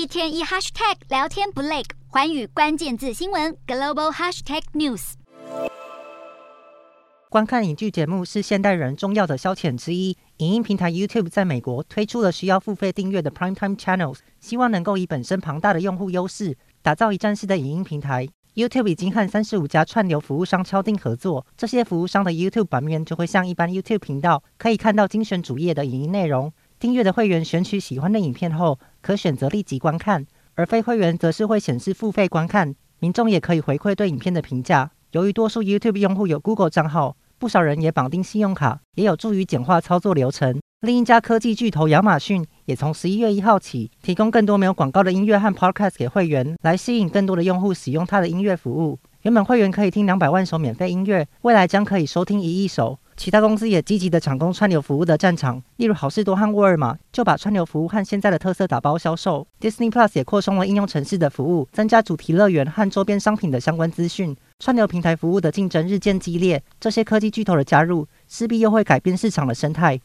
一天一 hashtag 聊天不累，寰宇关键字新闻 global hashtag news。观看影剧节目是现代人重要的消遣之一。影音平台 YouTube 在美国推出了需要付费订阅的 Primetime Channels，希望能够以本身庞大的用户优势，打造一站式的影音平台。YouTube 已经和三十五家串流服务商敲定合作，这些服务商的 YouTube 版面就会像一般 YouTube 频道，可以看到精选主页的影音内容。订阅的会员选取喜欢的影片后，可选择立即观看；而非会员则是会显示付费观看。民众也可以回馈对影片的评价。由于多数 YouTube 用户有 Google 账号，不少人也绑定信用卡，也有助于简化操作流程。另一家科技巨头亚马逊也从十一月一号起，提供更多没有广告的音乐和 Podcast 给会员，来吸引更多的用户使用它的音乐服务。原本会员可以听两百万首免费音乐，未来将可以收听一亿首。其他公司也积极的抢攻串流服务的战场，例如好事多和沃尔玛就把串流服务和现在的特色打包销售。Disney Plus 也扩充了应用城市的服务，增加主题乐园和周边商品的相关资讯。串流平台服务的竞争日渐激烈，这些科技巨头的加入势必又会改变市场的生态。